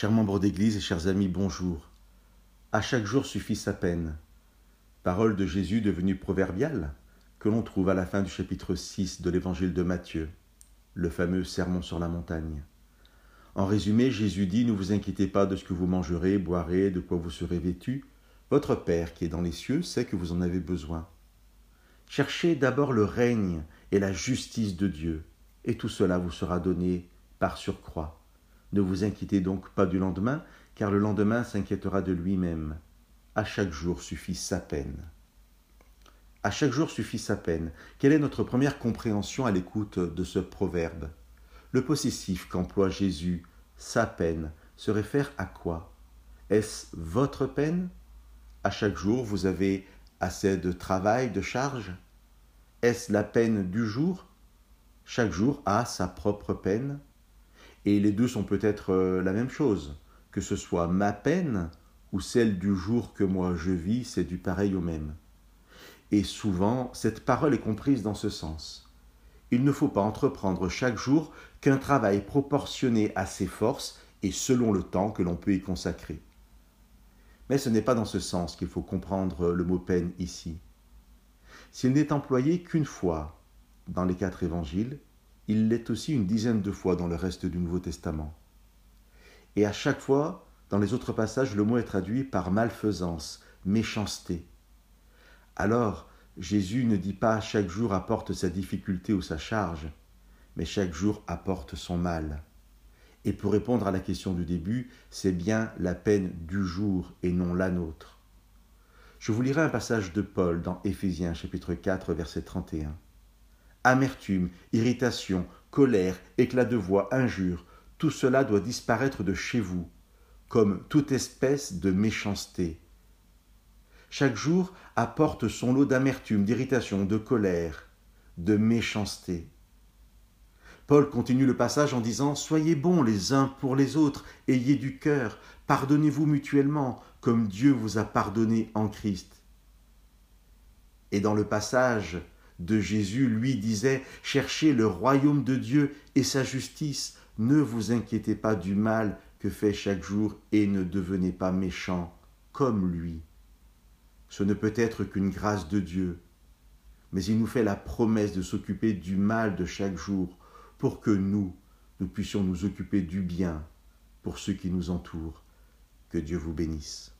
Chers membres d'Église et chers amis, bonjour. À chaque jour suffit sa peine. Parole de Jésus devenue proverbiale que l'on trouve à la fin du chapitre 6 de l'évangile de Matthieu, le fameux Sermon sur la montagne. En résumé, Jésus dit Ne vous inquiétez pas de ce que vous mangerez, boirez, de quoi vous serez vêtus. Votre Père qui est dans les cieux sait que vous en avez besoin. Cherchez d'abord le règne et la justice de Dieu, et tout cela vous sera donné par surcroît. Ne vous inquiétez donc pas du lendemain, car le lendemain s'inquiétera de lui-même. À chaque jour suffit sa peine. À chaque jour suffit sa peine. Quelle est notre première compréhension à l'écoute de ce proverbe? Le possessif qu'emploie Jésus, sa peine, se réfère à quoi? Est-ce votre peine? À chaque jour, vous avez assez de travail, de charge? Est-ce la peine du jour? Chaque jour a sa propre peine et les deux sont peut-être euh, la même chose. Que ce soit ma peine ou celle du jour que moi je vis, c'est du pareil au même. Et souvent, cette parole est comprise dans ce sens. Il ne faut pas entreprendre chaque jour qu'un travail proportionné à ses forces et selon le temps que l'on peut y consacrer. Mais ce n'est pas dans ce sens qu'il faut comprendre le mot peine ici. S'il n'est employé qu'une fois dans les quatre évangiles, il l'est aussi une dizaine de fois dans le reste du Nouveau Testament. Et à chaque fois, dans les autres passages, le mot est traduit par malfaisance, méchanceté. Alors, Jésus ne dit pas chaque jour apporte sa difficulté ou sa charge, mais chaque jour apporte son mal. Et pour répondre à la question du début, c'est bien la peine du jour et non la nôtre. Je vous lirai un passage de Paul dans Éphésiens chapitre 4 verset 31 amertume, irritation, colère, éclat de voix, injure, tout cela doit disparaître de chez vous, comme toute espèce de méchanceté. Chaque jour apporte son lot d'amertume, d'irritation, de colère, de méchanceté. Paul continue le passage en disant Soyez bons les uns pour les autres, ayez du cœur, pardonnez-vous mutuellement, comme Dieu vous a pardonné en Christ. Et dans le passage de Jésus lui disait Cherchez le royaume de Dieu et sa justice, ne vous inquiétez pas du mal que fait chaque jour et ne devenez pas méchants comme lui. Ce ne peut être qu'une grâce de Dieu, mais il nous fait la promesse de s'occuper du mal de chaque jour pour que nous, nous puissions nous occuper du bien pour ceux qui nous entourent. Que Dieu vous bénisse.